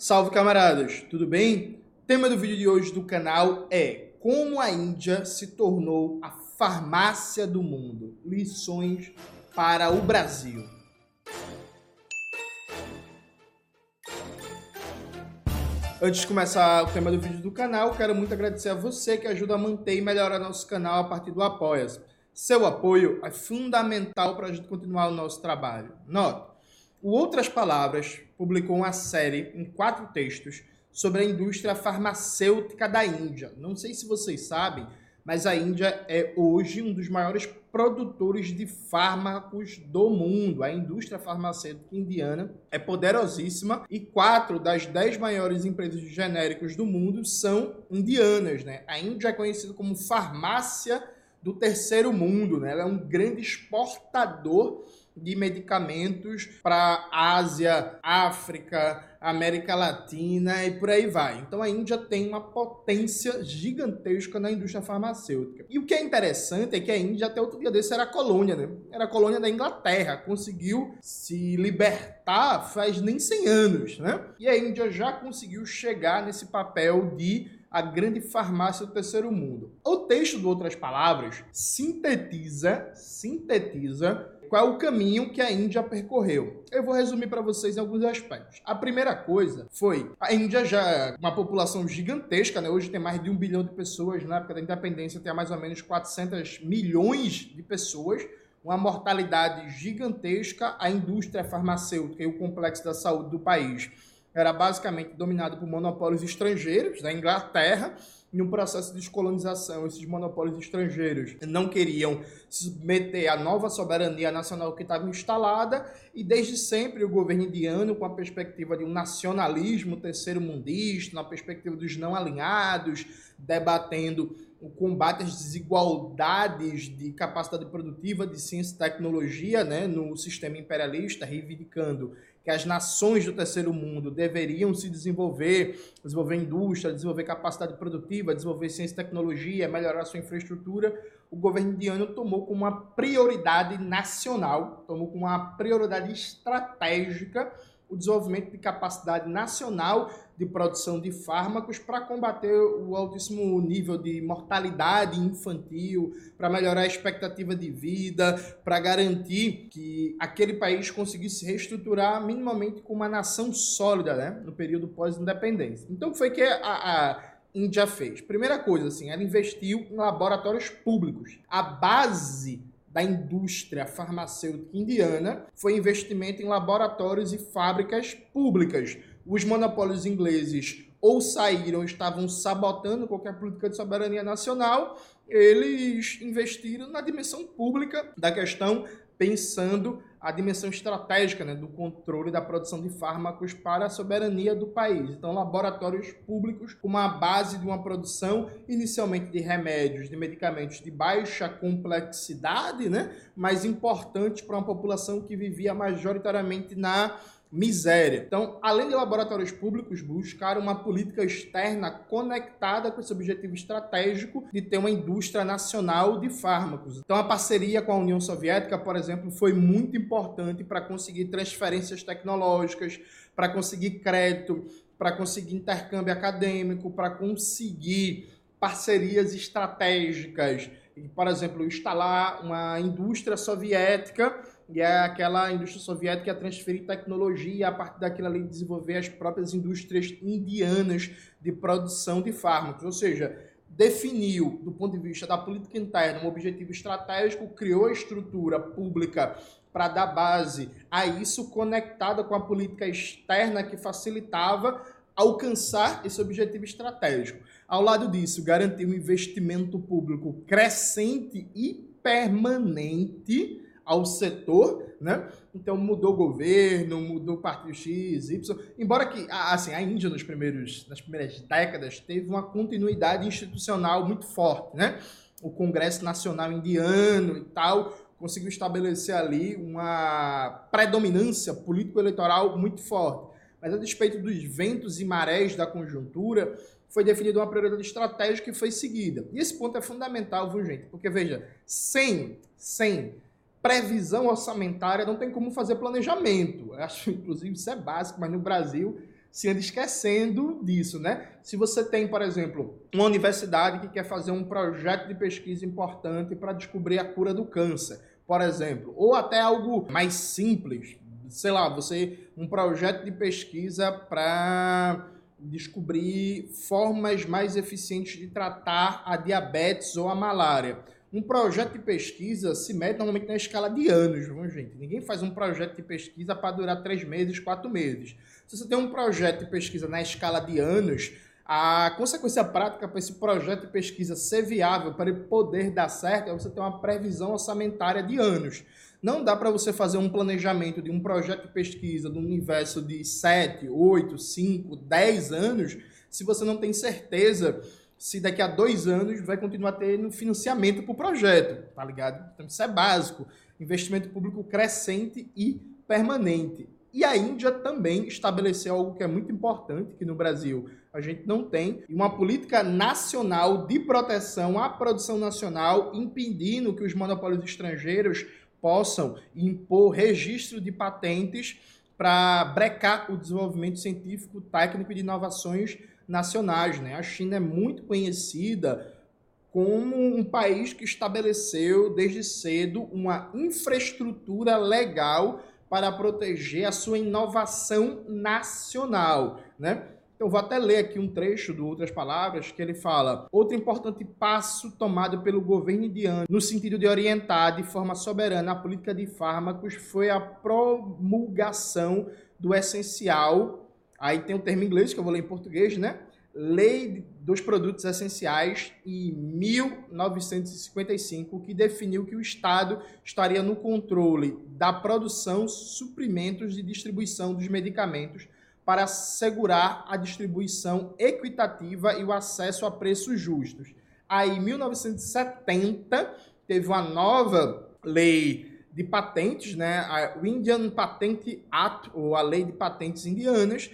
Salve camaradas, tudo bem? O tema do vídeo de hoje do canal é como a Índia se tornou a farmácia do mundo. Lições para o Brasil. Antes de começar o tema do vídeo do canal, quero muito agradecer a você que ajuda a manter e melhorar nosso canal a partir do apoia -se. Seu apoio é fundamental para a gente continuar o nosso trabalho. Nota, o Outras Palavras publicou uma série em quatro textos sobre a indústria farmacêutica da Índia. Não sei se vocês sabem, mas a Índia é hoje um dos maiores produtores de fármacos do mundo. A indústria farmacêutica indiana é poderosíssima e quatro das dez maiores empresas de genéricos do mundo são indianas. Né? A Índia é conhecida como farmácia do terceiro mundo. Né? Ela é um grande exportador de medicamentos para Ásia, África, América Latina e por aí vai. Então a Índia tem uma potência gigantesca na indústria farmacêutica. E o que é interessante é que a Índia até outro dia desse era colônia, né? Era colônia da Inglaterra, conseguiu se libertar faz nem 100 anos, né? E a Índia já conseguiu chegar nesse papel de a grande farmácia do terceiro mundo. O texto, de outras palavras, sintetiza, sintetiza qual é o caminho que a Índia percorreu. Eu vou resumir para vocês em alguns aspectos. A primeira coisa foi a Índia já é uma população gigantesca, né? Hoje tem mais de um bilhão de pessoas, na época da independência tinha mais ou menos 400 milhões de pessoas, uma mortalidade gigantesca, a indústria farmacêutica e o complexo da saúde do país era basicamente dominado por monopólios estrangeiros da Inglaterra em um processo de descolonização, esses monopólios estrangeiros não queriam se submeter à nova soberania nacional que estava instalada, e desde sempre o governo indiano, com a perspectiva de um nacionalismo terceiro-mundista, na perspectiva dos não alinhados, debatendo o combate às desigualdades de capacidade produtiva de ciência e tecnologia né, no sistema imperialista, reivindicando que as nações do terceiro mundo deveriam se desenvolver, desenvolver indústria, desenvolver capacidade produtiva, desenvolver ciência e tecnologia, melhorar sua infraestrutura, o governo indiano tomou como uma prioridade nacional, tomou como uma prioridade estratégica o desenvolvimento de capacidade nacional de produção de fármacos para combater o altíssimo nível de mortalidade infantil, para melhorar a expectativa de vida, para garantir que aquele país conseguisse se reestruturar minimamente como uma nação sólida né, no período pós-independência. Então foi que a, a Índia fez. Primeira coisa, assim, ela investiu em laboratórios públicos. A base da indústria farmacêutica indiana foi investimento em laboratórios e fábricas públicas. Os monopólios ingleses ou saíram, estavam sabotando qualquer política de soberania nacional, eles investiram na dimensão pública da questão, pensando a dimensão estratégica né, do controle da produção de fármacos para a soberania do país. Então, laboratórios públicos com uma base de uma produção inicialmente de remédios, de medicamentos de baixa complexidade, né, mas importantes para uma população que vivia majoritariamente na miséria. Então, além de laboratórios públicos, buscaram uma política externa conectada com esse objetivo estratégico de ter uma indústria nacional de fármacos. Então, a parceria com a União Soviética, por exemplo, foi muito importante para conseguir transferências tecnológicas, para conseguir crédito, para conseguir intercâmbio acadêmico, para conseguir parcerias estratégicas, por exemplo, instalar uma indústria soviética e é aquela indústria soviética ia transferir tecnologia a partir daquilo ali desenvolver as próprias indústrias indianas de produção de fármacos. Ou seja, definiu, do ponto de vista da política interna, um objetivo estratégico, criou a estrutura pública para dar base a isso, conectada com a política externa que facilitava alcançar esse objetivo estratégico. Ao lado disso, garantiu um investimento público crescente e permanente ao setor, né? Então mudou o governo, mudou partido X, Y. Embora que assim, a Índia nos primeiros, nas primeiras décadas teve uma continuidade institucional muito forte, né? O Congresso Nacional Indiano e tal conseguiu estabelecer ali uma predominância político-eleitoral muito forte. Mas a despeito dos ventos e marés da conjuntura, foi definida uma prioridade estratégica que foi seguida. E esse ponto é fundamental, viu, gente? Porque, veja, sem, sem previsão orçamentária, não tem como fazer planejamento. Eu acho, inclusive, isso é básico, mas no Brasil se anda esquecendo disso, né? Se você tem, por exemplo, uma universidade que quer fazer um projeto de pesquisa importante para descobrir a cura do câncer, por exemplo, ou até algo mais simples, sei lá, você um projeto de pesquisa para descobrir formas mais eficientes de tratar a diabetes ou a malária. Um projeto de pesquisa se mede normalmente na escala de anos, viu, gente? Ninguém faz um projeto de pesquisa para durar três meses, quatro meses. Se você tem um projeto de pesquisa na escala de anos, a consequência prática para esse projeto de pesquisa ser viável, para ele poder dar certo, é você ter uma previsão orçamentária de anos. Não dá para você fazer um planejamento de um projeto de pesquisa do universo de 7, 8, 5, 10 anos, se você não tem certeza se daqui a dois anos vai continuar tendo financiamento para o projeto, tá ligado? Então isso é básico. Investimento público crescente e permanente. E a Índia também estabeleceu algo que é muito importante, que no Brasil a gente não tem, uma política nacional de proteção à produção nacional, impedindo que os monopólios estrangeiros possam impor registro de patentes para brecar o desenvolvimento científico, técnico e de inovações nacionais. Né? A China é muito conhecida como um país que estabeleceu desde cedo uma infraestrutura legal para proteger a sua inovação nacional, né? Então, vou até ler aqui um trecho do Outras Palavras, que ele fala: outro importante passo tomado pelo governo indiano no sentido de orientar de forma soberana a política de fármacos foi a promulgação do essencial. Aí tem o termo em inglês, que eu vou ler em português, né? Lei dos Produtos Essenciais em 1955, que definiu que o Estado estaria no controle da produção, suprimentos e distribuição dos medicamentos para assegurar a distribuição equitativa e o acesso a preços justos. Aí, em 1970, teve uma nova lei de patentes, né, a Indian Patent Act, ou a Lei de Patentes Indianas,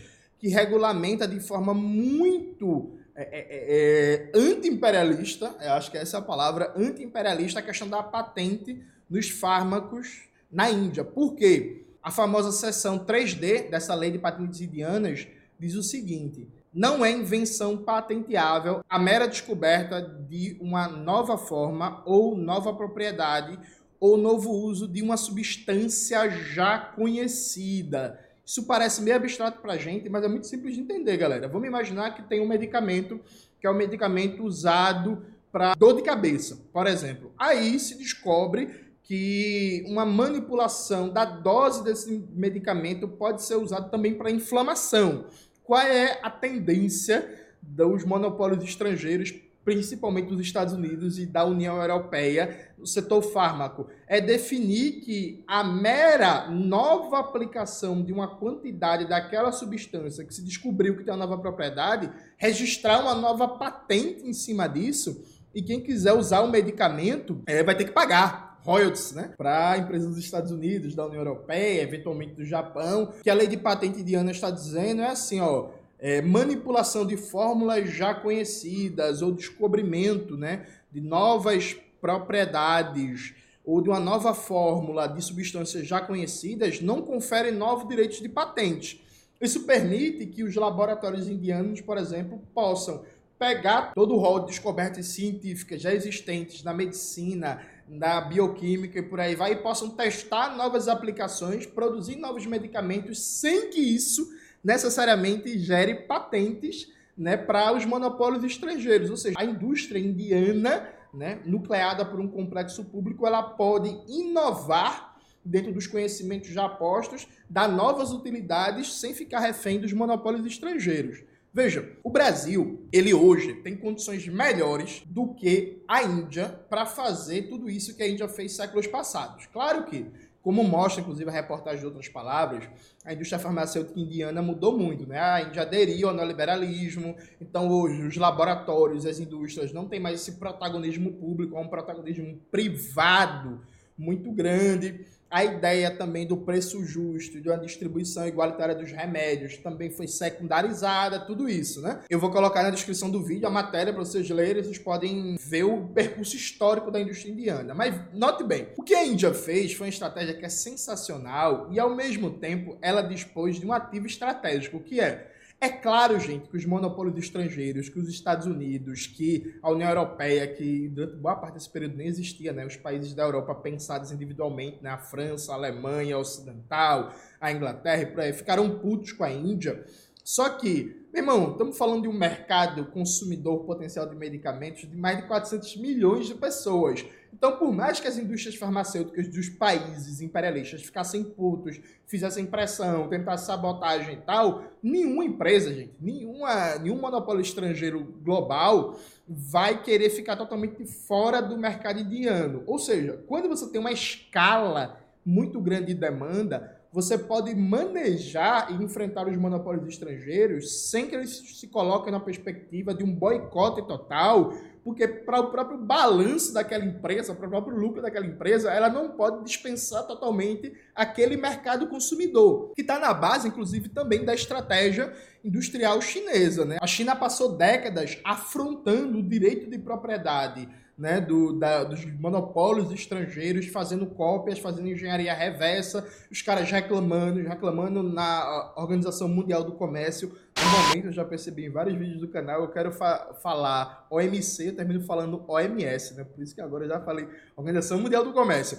que regulamenta de forma muito é, é, é, é anti-imperialista, acho que essa é a palavra, anti-imperialista, a questão da patente nos fármacos na Índia. Por quê? A famosa seção 3D dessa lei de patentes indianas diz o seguinte: não é invenção patenteável a mera descoberta de uma nova forma ou nova propriedade ou novo uso de uma substância já conhecida. Isso parece meio abstrato para a gente, mas é muito simples de entender, galera. Vamos imaginar que tem um medicamento que é um medicamento usado para dor de cabeça, por exemplo. Aí se descobre que uma manipulação da dose desse medicamento pode ser usado também para inflamação. Qual é a tendência dos monopólios estrangeiros, principalmente dos Estados Unidos e da União Europeia, no setor fármaco? É definir que a mera nova aplicação de uma quantidade daquela substância que se descobriu que tem uma nova propriedade, registrar uma nova patente em cima disso, e quem quiser usar o medicamento é, vai ter que pagar royalties, né, para empresas dos Estados Unidos, da União Europeia, eventualmente do Japão, que a lei de patente indiana está dizendo é assim, ó, é, manipulação de fórmulas já conhecidas ou descobrimento, né, de novas propriedades ou de uma nova fórmula de substâncias já conhecidas não confere novos direitos de patente. Isso permite que os laboratórios indianos, por exemplo, possam pegar todo o rol de descobertas científicas já existentes na medicina, na bioquímica e por aí vai, e possam testar novas aplicações, produzir novos medicamentos, sem que isso necessariamente gere patentes né, para os monopólios estrangeiros. Ou seja, a indústria indiana, né, nucleada por um complexo público, ela pode inovar dentro dos conhecimentos já postos, dar novas utilidades sem ficar refém dos monopólios estrangeiros. Veja, o Brasil, ele hoje tem condições melhores do que a Índia para fazer tudo isso que a Índia fez séculos passados. Claro que, como mostra inclusive a reportagem de outras palavras, a indústria farmacêutica indiana mudou muito, né? A Índia aderiu ao neoliberalismo, então hoje os laboratórios, as indústrias não têm mais esse protagonismo público, é um protagonismo privado muito grande. A ideia também do preço justo, de uma distribuição igualitária dos remédios, também foi secundarizada, tudo isso, né? Eu vou colocar na descrição do vídeo a matéria para vocês lerem, vocês podem ver o percurso histórico da indústria indiana. Mas note bem, o que a Índia fez foi uma estratégia que é sensacional e ao mesmo tempo ela dispôs de um ativo estratégico, que é É claro, gente, que os monopólios estrangeiros, que os Estados Unidos, que a União Europeia, que durante boa parte desse período nem existia, né? Os países da Europa pensados individualmente, né? A França, a Alemanha, a Ocidental, a Inglaterra e por aí, ficaram putos com a Índia. Só que, meu irmão, estamos falando de um mercado consumidor potencial de medicamentos de mais de 400 milhões de pessoas. Então, por mais que as indústrias farmacêuticas dos países imperialistas ficassem putos, fizessem pressão, tentassem sabotagem e tal, nenhuma empresa, gente, nenhuma, nenhum monopólio estrangeiro global vai querer ficar totalmente fora do mercado indiano. Ou seja, quando você tem uma escala muito grande de demanda, você pode manejar e enfrentar os monopólios estrangeiros sem que eles se coloquem na perspectiva de um boicote total, porque para o próprio balanço daquela empresa, para o próprio lucro daquela empresa, ela não pode dispensar totalmente aquele mercado consumidor, que está na base, inclusive, também da estratégia industrial chinesa. Né? A China passou décadas afrontando o direito de propriedade né, do, da, dos monopólios estrangeiros fazendo cópias, fazendo engenharia reversa, os caras reclamando, reclamando na Organização Mundial do Comércio. Normalmente, eu já percebi em vários vídeos do canal, eu quero fa falar OMC, eu termino falando OMS, né? Por isso que agora eu já falei Organização Mundial do Comércio.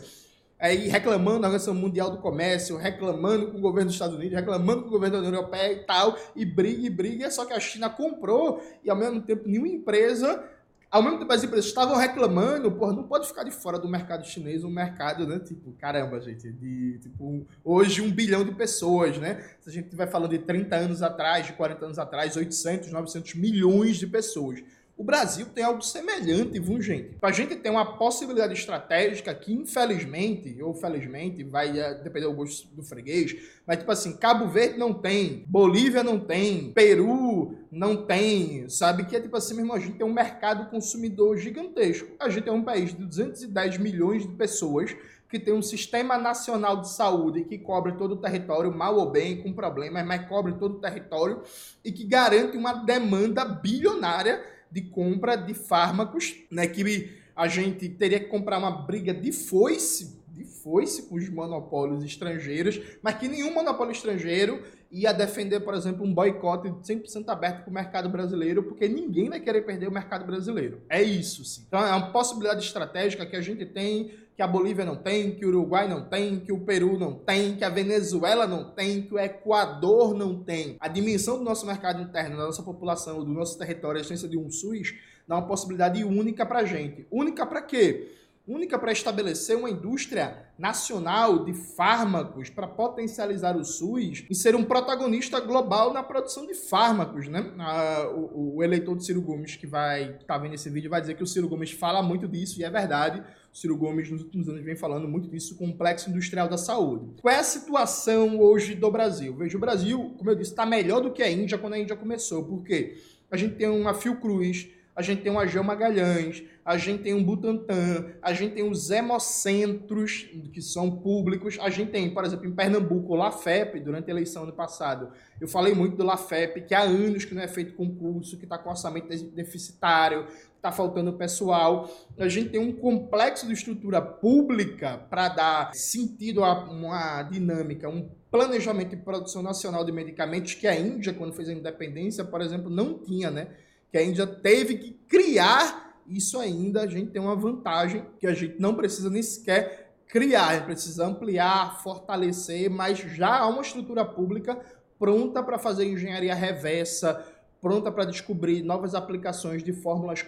Aí reclamando da Organização Mundial do Comércio, reclamando com o governo dos Estados Unidos, reclamando com o governo da União Europeia e tal, e briga e briga, só que a China comprou e ao mesmo tempo nenhuma empresa ao mesmo tempo as empresas estavam reclamando, porra, não pode ficar de fora do mercado chinês, um mercado, né, tipo, caramba, gente, de, tipo, hoje um bilhão de pessoas, né, se a gente estiver falando de 30 anos atrás, de 40 anos atrás, 800, 900 milhões de pessoas. O Brasil tem algo semelhante, viu, gente? A gente tem uma possibilidade estratégica que, infelizmente, ou felizmente, vai eh, depender do gosto do freguês, mas, tipo assim, Cabo Verde não tem, Bolívia não tem, Peru não tem, sabe? Que é tipo assim, mesmo, a gente tem um mercado consumidor gigantesco. A gente é um país de 210 milhões de pessoas que tem um sistema nacional de saúde que cobre todo o território, mal ou bem, com problemas, mas cobre todo o território e que garante uma demanda bilionária de compra de fármacos, né, que a gente teria que comprar uma briga de foice, de foice com os monopólios estrangeiros, mas que nenhum monopólio estrangeiro ia defender, por exemplo, um boicote 100% aberto para o mercado brasileiro, porque ninguém vai querer perder o mercado brasileiro. É isso, sim. Então é uma possibilidade estratégica que a gente tem que a Bolívia não tem, que o Uruguai não tem, que o Peru não tem, que a Venezuela não tem, que o Equador não tem. A dimensão do nosso mercado interno, da nossa população, do nosso território, a essência de um SUS, dá uma possibilidade única para a gente. Única para quê? Única para estabelecer uma indústria nacional de fármacos para potencializar o SUS e ser um protagonista global na produção de fármacos, né? Ah, o, o, eleitor do Ciro Gomes que vai estar tá vendo esse vídeo vai dizer que o Ciro Gomes fala muito disso e é verdade. O Ciro Gomes nos últimos anos vem falando muito disso, complexo industrial da saúde. Qual é a situação hoje do Brasil? Veja, o Brasil, como eu disse, está melhor do que a Índia quando a Índia começou. Por quê? A gente tem uma Fiocruz, a gente tem um Agel Magalhães, a gente tem um Butantan, a gente tem os hemocentros, que são públicos, a gente tem, por exemplo, em Pernambuco, o LAFEP, durante a eleição ano passado. Eu falei muito do LAFEP, que há anos que não é feito concurso, que está com orçamento deficitário, está faltando pessoal. A gente tem um complexo de estrutura pública para dar sentido a uma dinâmica, um planejamento de produção nacional de medicamentos que a Índia, quando fez a independência, por exemplo, não tinha, né? Que a Índia teve que criar isso ainda. A gente tem uma vantagem que a gente não precisa nem sequer criar, a gente precisa ampliar, fortalecer, mas já há uma estrutura pública pronta para fazer engenharia reversa, pronta para descobrir novas aplicações de fórmulas,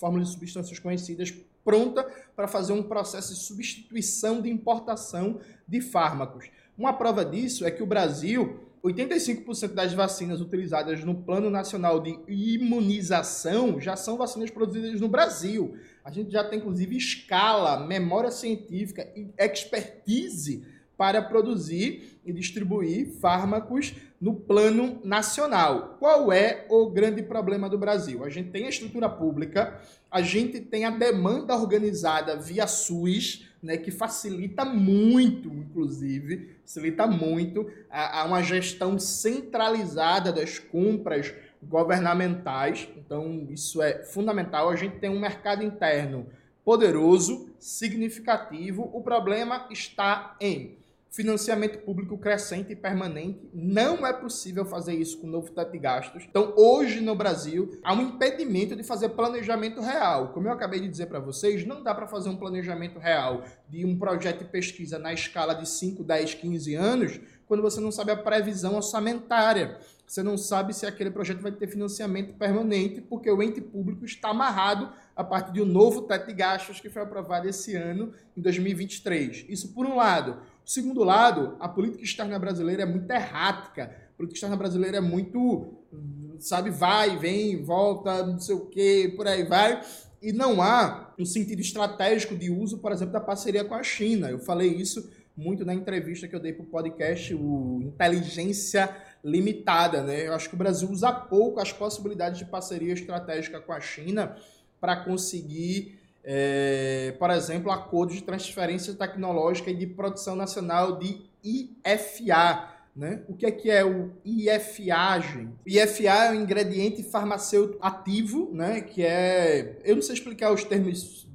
fórmulas de substâncias conhecidas, pronta para fazer um processo de substituição de importação de fármacos. Uma prova disso é que o Brasil, 85% das vacinas utilizadas no Plano Nacional de Imunização já são vacinas produzidas no Brasil. A gente já tem, inclusive, escala, memória científica e expertise para produzir e distribuir fármacos no plano nacional. Qual é o grande problema do Brasil? A gente tem a estrutura pública, a gente tem a demanda organizada via SUS, né, que facilita muito, inclusive, facilita muito a, a uma gestão centralizada das compras governamentais. Então, isso é fundamental. A gente tem um mercado interno poderoso, significativo. O problema está em financiamento público crescente e permanente. Não é possível fazer isso com o novo teto de gastos. Então, hoje no Brasil, há um impedimento de fazer planejamento real. Como eu acabei de dizer para vocês, não dá para fazer um planejamento real de um projeto de pesquisa na escala de 5, 10, 15 anos quando você não sabe a previsão orçamentária. Você não sabe se aquele projeto vai ter financiamento permanente, porque o ente público está amarrado a partir de um novo teto de gastos que foi aprovado esse ano, em 2023. Isso por um lado. Segundo lado, a política externa brasileira é muito errática. A política externa brasileira é muito, sabe, vai, vem, volta, não sei o quê, por aí vai. E não há um sentido estratégico de uso, por exemplo, da parceria com a China. Eu falei isso muito na entrevista que eu dei para o podcast, o Inteligência Limitada. Né? Eu acho que o Brasil usa pouco as possibilidades de parceria estratégica com a China para conseguir é, por exemplo, acordos de transferência tecnológica e de produção nacional de IFA. Né? O que é que é o IFAgem? IFA é um ingrediente farmacêutico ativo, né? que é... Eu não sei explicar os termos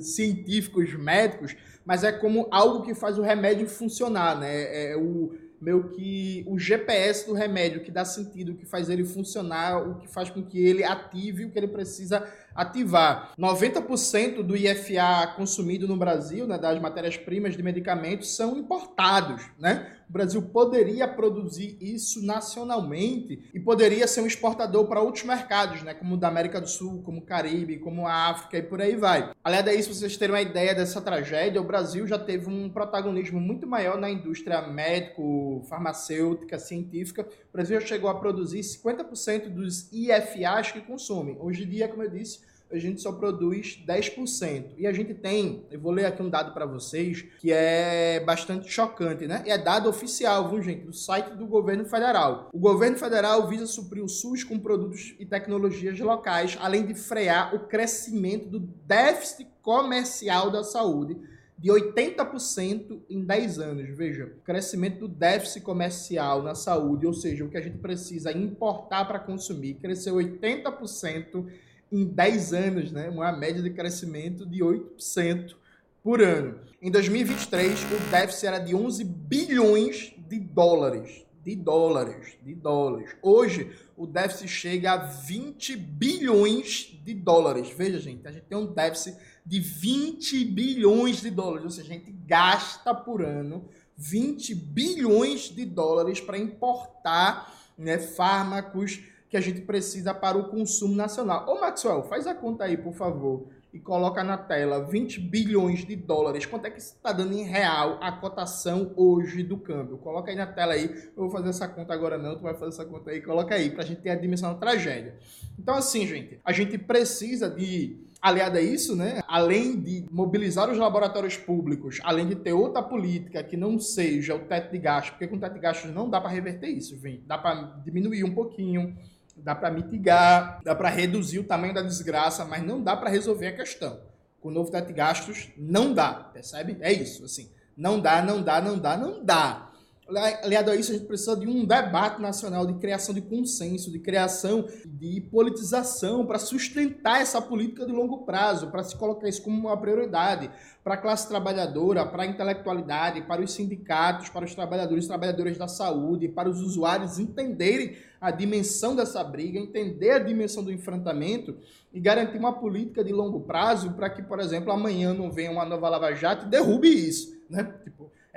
científicos, médicos, mas é como algo que faz o remédio funcionar, né? É, é o meio que o GPS do remédio que dá sentido, que faz ele funcionar, o que faz com que ele ative o que ele precisa ativar. 90% do IFA consumido no Brasil, né, das matérias-primas de medicamentos, são importados. Né? O Brasil poderia produzir isso nacionalmente e poderia ser um exportador para outros mercados, né, como o da América do Sul, como o Caribe, como a África e por aí vai. Além disso, vocês terem uma ideia dessa tragédia, o Brasil já teve um protagonismo muito maior na indústria médico, farmacêutica, científica. O Brasil já chegou a produzir 50% dos IFAs que consomem. Hoje em dia, como eu disse, a gente só produz 10%. E a gente tem, eu vou ler aqui um dado para vocês, que é bastante chocante, né? E é dado oficial, viu, gente? Do site do governo federal. O governo federal visa suprir o SUS com produtos e tecnologias locais, além de frear o crescimento do déficit comercial da saúde de 80% em 10 anos. Veja, crescimento do déficit comercial na saúde, ou seja, o que a gente precisa importar para consumir, cresceu 80% em 10 anos, né? uma média de crescimento de 8% por ano. Em 2023, o déficit era de 11 bilhões de dólares. De dólares, de dólares. Hoje, o déficit chega a 20 bilhões de dólares. Veja, gente, a gente tem um déficit de 20 bilhões de dólares. Ou seja, a gente gasta por ano 20 bilhões de dólares para importar né, fármacos, que a gente precisa para o consumo nacional. Ô Maxwell, faz a conta aí, por favor, e coloca na tela 20 bilhões de dólares. Quanto é que está dando em real a cotação hoje do câmbio? Coloca aí na tela aí. Eu vou fazer essa conta agora não, tu vai fazer essa conta aí. Coloca aí para a gente ter a dimensão da tragédia. Então assim, gente, a gente precisa de Aliado a isso, né, além de mobilizar os laboratórios públicos, além de ter outra política que não seja o teto de gastos, porque com o teto de gastos não dá para reverter isso, vem. dá para diminuir um pouquinho, dá para mitigar, dá para reduzir o tamanho da desgraça, mas não dá para resolver a questão. Com o novo teto de gastos, não dá, percebe? É isso, assim. Não dá, não dá, não dá, não dá. Aliado a isso, a gente precisa de um debate nacional de criação de consenso, de criação de politização para sustentar essa política de longo prazo, para se colocar isso como uma prioridade para a classe trabalhadora, para a intelectualidade, para os sindicatos, para os trabalhadores e trabalhadoras da saúde, para os usuários entenderem a dimensão dessa briga, entender a dimensão do enfrentamento e garantir uma política de longo prazo para que, por exemplo, amanhã não venha uma nova Lava Jato e derrube isso. Né?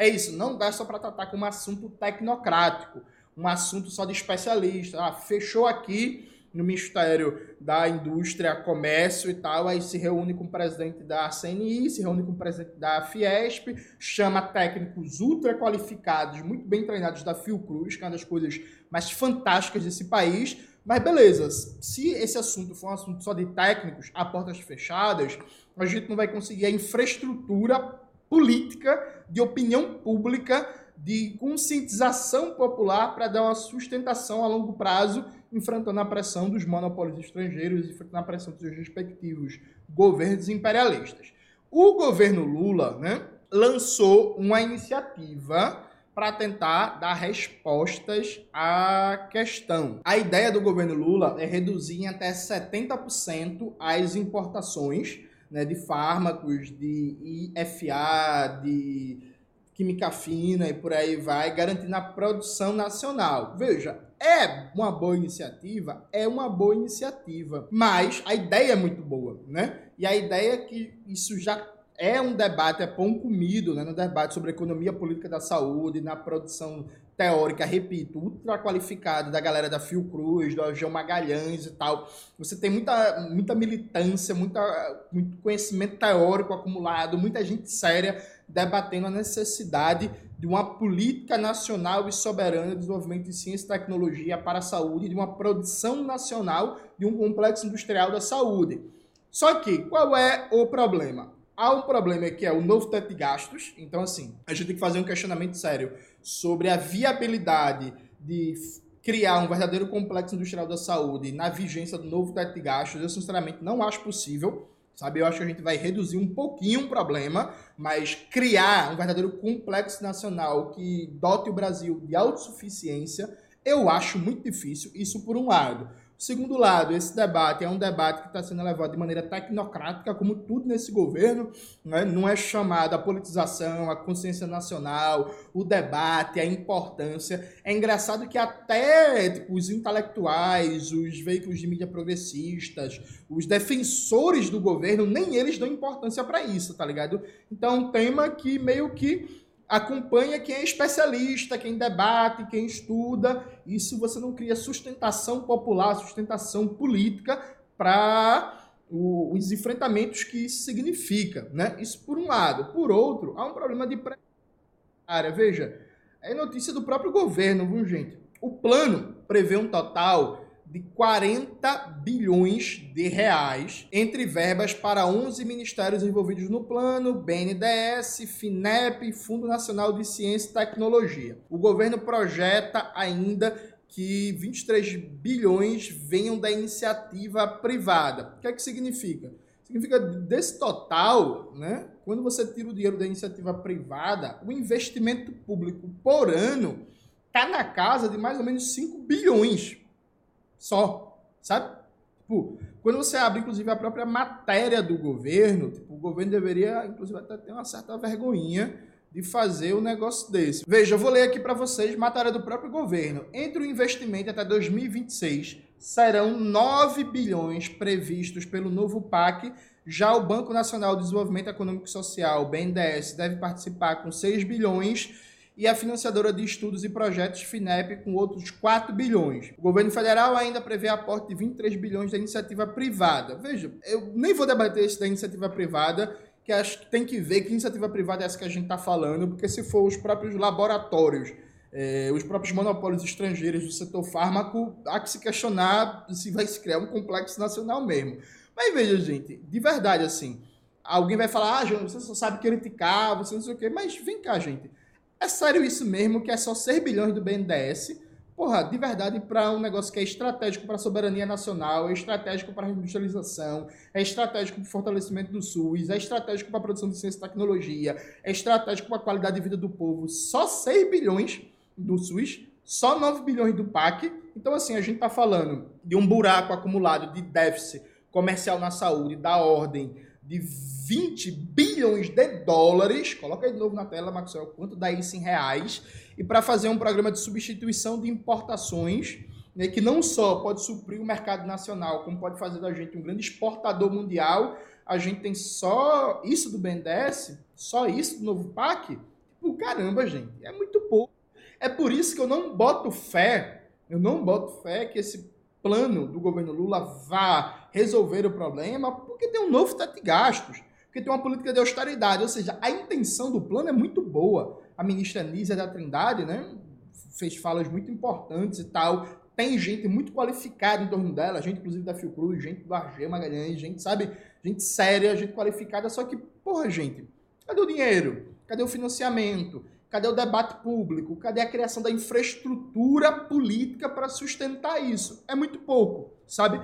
É isso, não dá só para tratar como um assunto tecnocrático, um assunto só de especialista. Ah, fechou aqui no Ministério da Indústria, Comércio e tal, aí se reúne com o presidente da CNI, se reúne com o presidente da Fiesp, chama técnicos ultra qualificados, muito bem treinados da Fiocruz, que é uma das coisas mais fantásticas desse país. Mas beleza, se esse assunto for um assunto só de técnicos, a portas fechadas, a gente não vai conseguir a infraestrutura política, de opinião pública, de conscientização popular para dar uma sustentação a longo prazo, enfrentando a pressão dos monopólios estrangeiros e enfrentando a pressão dos respectivos governos imperialistas. O governo Lula né, lançou uma iniciativa para tentar dar respostas à questão. A ideia do governo Lula é reduzir em até 70% as importações né, de fármacos, de IFA, de química fina e por aí vai, garantindo a produção nacional. Veja, é uma boa iniciativa? É uma boa iniciativa. Mas a ideia é muito boa, né? E a ideia é que isso já é um debate, é pão comido, né? No debate sobre economia política da saúde, na produção teórica, repito, ultra qualificada da galera da Fiocruz, do Algeu Magalhães e tal. Você tem muita, muita militância, muita, muito conhecimento teórico acumulado, muita gente séria debatendo a necessidade de uma política nacional e soberana de desenvolvimento de ciência e tecnologia para a saúde, de uma produção nacional de um complexo industrial da saúde. Só que, qual é o problema? Há um problema que é o novo teto de gastos. Então, assim, a gente tem que fazer um questionamento sério sobre a viabilidade de criar um verdadeiro complexo industrial da saúde na vigência do novo teto de gastos. Eu, sinceramente, não acho possível. Sabe, eu acho que a gente vai reduzir um pouquinho o problema, mas criar um verdadeiro complexo nacional que dote o Brasil de autossuficiência, eu acho muito difícil. Isso por um lado. Segundo lado, esse debate é um debate que está sendo levado de maneira tecnocrática, como tudo nesse governo, né? não é chamado a politização, a consciência nacional, o debate, a importância. É engraçado que até tipo, os intelectuais, os veículos de mídia progressistas, os defensores do governo, nem eles dão importância para isso, tá ligado? Então, é um tema que meio que acompanha quem é especialista, quem debate, quem estuda. Isso você não cria sustentação popular, sustentação política para os enfrentamentos que isso significa, né? Isso por um lado. Por outro, há um problema de área. Veja, é notícia do próprio governo, viu, gente? O plano prevê um total de 40 bilhões de reais entre verbas para 11 ministérios envolvidos no plano, BNDES, FINEP Fundo Nacional de Ciência e Tecnologia. O governo projeta ainda que 23 bilhões venham da iniciativa privada. O que é que significa? Significa desse total, né? Quando você tira o dinheiro da iniciativa privada, o investimento público por ano está na casa de mais ou menos 5 bilhões só, sabe? Tipo, quando você abre, inclusive, a própria matéria do governo, tipo, o governo deveria, inclusive, até ter uma certa vergonhinha de fazer um negócio desse. Veja, eu vou ler aqui para vocês matéria do próprio governo. Entre o investimento até 2026, serão 9 bilhões previstos pelo novo PAC. Já o Banco Nacional de Desenvolvimento Econômico e Social, BNDES, deve participar com 6 bilhões e a financiadora de estudos e projetos FINEP com outros 4 bilhões. O governo federal ainda prevê aporte de 23 bilhões da iniciativa privada. Veja, eu nem vou debater isso da iniciativa privada, que acho que tem que ver que iniciativa privada é essa que a gente está falando, porque se for os próprios laboratórios, eh, os próprios monopólios estrangeiros do setor fármaco, há que se questionar se vai se criar um complexo nacional mesmo. Mas veja, gente, de verdade, assim, alguém vai falar, ah, João, você só sabe criticar, você não sei o quê, mas vem cá, gente. É sério isso mesmo, que é só 6 bilhões do BNDES? Porra, de verdade, para um negócio que é estratégico para a soberania nacional, é estratégico para a industrialização, é estratégico para o fortalecimento do SUS, é estratégico para a produção de ciência e tecnologia, é estratégico para a qualidade de vida do povo. Só 6 bilhões do SUS, só 9 bilhões do PAC. Então, assim, a gente está falando de um buraco acumulado de déficit comercial na saúde da ordem de 20 bilhões de dólares. Coloca aí de novo na tela, Maxwell, quanto dá isso em reais. E para fazer um programa de substituição de importações, né, que não só pode suprir o mercado nacional, como pode fazer da gente um grande exportador mundial. A gente tem só isso do BNDES, só isso do novo PAC. Tipo, caramba, gente, é muito pouco. É por isso que eu não boto fé, eu não boto fé que esse plano do governo Lula vá resolver o problema, porque tem um novo teto de gastos, porque tem uma política de austeridade, ou seja, a intenção do plano é muito boa. A ministra Nízia da Trindade, né, fez falas muito importantes e tal, tem gente muito qualificada em torno dela, gente inclusive da Fiocruz, gente do Argel Magalhães, gente, sabe, gente séria, gente qualificada, só que, porra, gente, cadê o dinheiro? Cadê o financiamento? Cadê o debate público? Cadê a criação da infraestrutura política para sustentar isso? É muito pouco, sabe?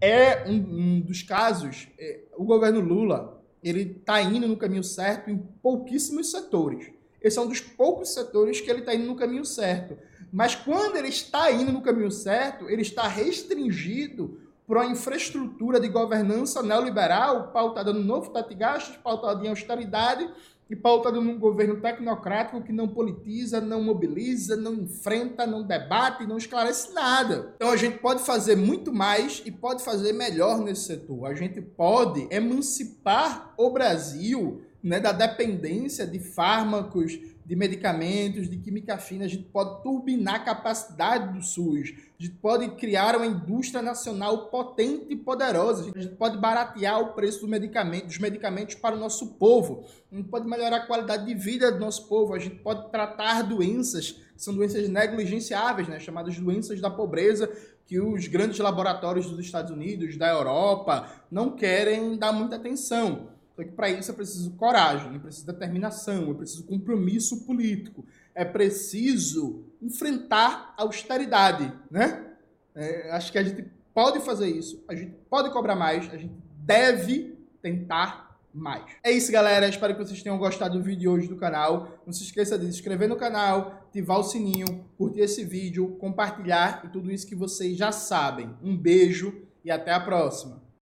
É um, um dos casos, é, o governo Lula, ele está indo no caminho certo em pouquíssimos setores. Esse é um dos poucos setores que ele está indo no caminho certo. Mas quando ele está indo no caminho certo, ele está restringido por uma infraestrutura de governança neoliberal pautada no novo teto de gastos, pautada em austeridade e pautada num governo tecnocrático que não politiza, não mobiliza, não enfrenta, não debate, não esclarece nada. Então a gente pode fazer muito mais e pode fazer melhor nesse setor. A gente pode emancipar o Brasil né, da dependência de fármacos, de medicamentos, de química fina, a gente pode turbinar a capacidade do SUS, a gente pode criar uma indústria nacional potente e poderosa, a gente pode baratear o preço do medicamento, dos medicamentos para o nosso povo, a gente pode melhorar a qualidade de vida do nosso povo, a gente pode tratar doenças, que são doenças negligenciáveis, né, chamadas doenças da pobreza, que os grandes laboratórios dos Estados Unidos, da Europa, não querem dar muita atenção. Só que para isso é preciso coragem, é preciso determinação, é preciso compromisso político, é preciso enfrentar a austeridade, né? É, acho que a gente pode fazer isso, a gente pode cobrar mais, a gente deve tentar mais. É isso, galera. Espero que vocês tenham gostado do vídeo de hoje do canal. Não se esqueça de se inscrever no canal, ativar o sininho, curtir esse vídeo, compartilhar e tudo isso que vocês já sabem. Um beijo e até a próxima.